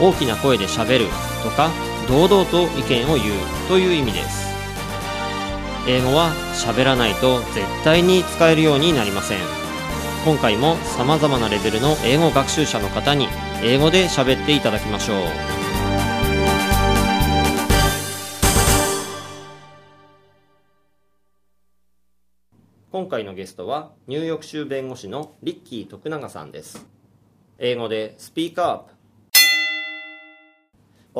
大きな声でしゃべるとか堂々と意見を言うという意味です。英語は喋らないと絶対に使えるようになりません。今回も様々なレベルの英語学習者の方に英語で喋っていただきましょう。今回のゲストはニューヨーク州弁護士のリッキー徳永さんです。英語でスピーカー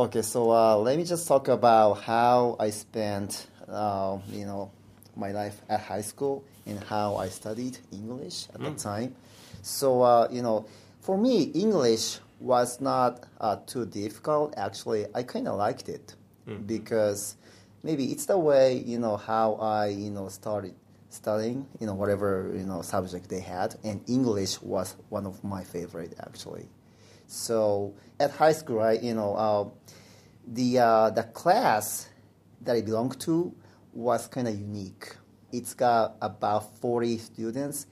Okay, so uh, let me just talk about how I spent, uh, you know, my life at high school and how I studied English at the time. So, uh, you know, for me, English was not uh, too difficult. Actually, I kind of liked it because maybe it's the way, you know, how I, you know, started studying, you know, whatever, you know, subject they had. And English was one of my favorite, actually. So at high school, I you know, uh, the uh, the class that I belonged to was kind of unique. It's got about 40 students,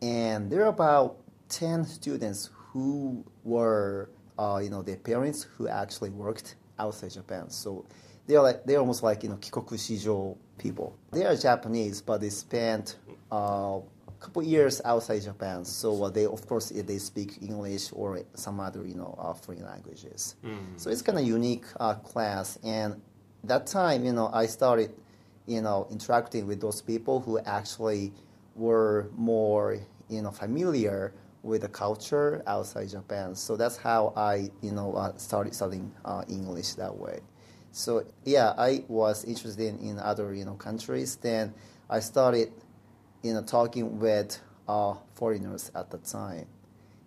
and there are about 10 students who were, uh, you know, their parents who actually worked outside Japan. So they're like they're almost like you know kikoku shijo people. They are Japanese, but they spent uh, couple years outside Japan. So uh, they, of course, they speak English or some other, you know, uh, foreign languages. So it's kind of unique uh, class. And that time, you know, I started, you know, interacting with those people who actually were more, you know, familiar with the culture outside Japan. So that's how I, you know, uh, started studying uh, English that way. So yeah, I was interested in, in other, you know, countries. Then I started you know, talking with uh, foreigners at the time.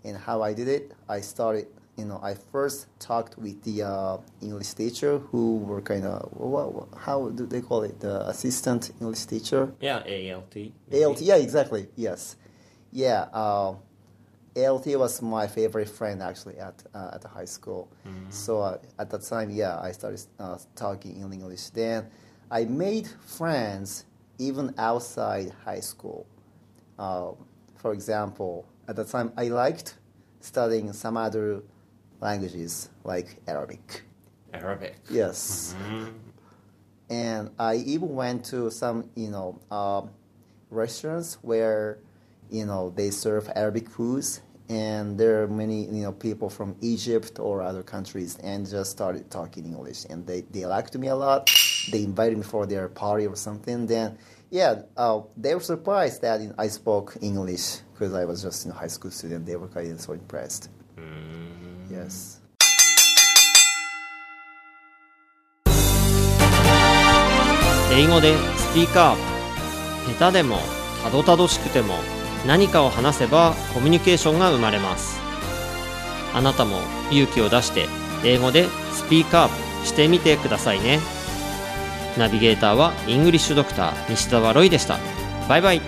And how I did it, I started, you know, I first talked with the uh, English teacher who were kind of, what, how do they call it, the assistant English teacher? Yeah, ALT. ALT, yeah, exactly, yes. Yeah, uh, ALT was my favorite friend actually at, uh, at the high school. So uh, at that time, yeah, I started uh, talking in English. Then I made friends even outside high school. Uh, for example, at the time, I liked studying some other languages like Arabic. Arabic. Yes. And I even went to some, you know, uh, restaurants where, you know, they serve Arabic foods, and there are many, you know, people from Egypt or other countries, and just started talking English, and they they liked me a lot. They invited me for their party or something. Then, yeah, uh, they were surprised that I spoke English because I was just a high school student. They were kind of so impressed. Yes. 英語でスピーカー下手でもたどたどしくても何かを話せばコミュニケーションが生まれますあなたも勇気を出して英語でスピーカーアップしてみてくださいねナビゲーターはイングリッシュドクター西澤ロイでした。バイバイ。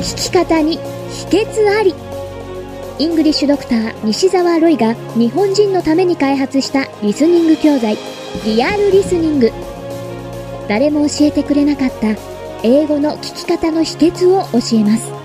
聞き方に秘訣あり。イングリッシュドクター西澤ロイが日本人のために開発したリスニング教材リアルリスニング。誰も教えてくれなかった英語の聞き方の秘訣を教えます。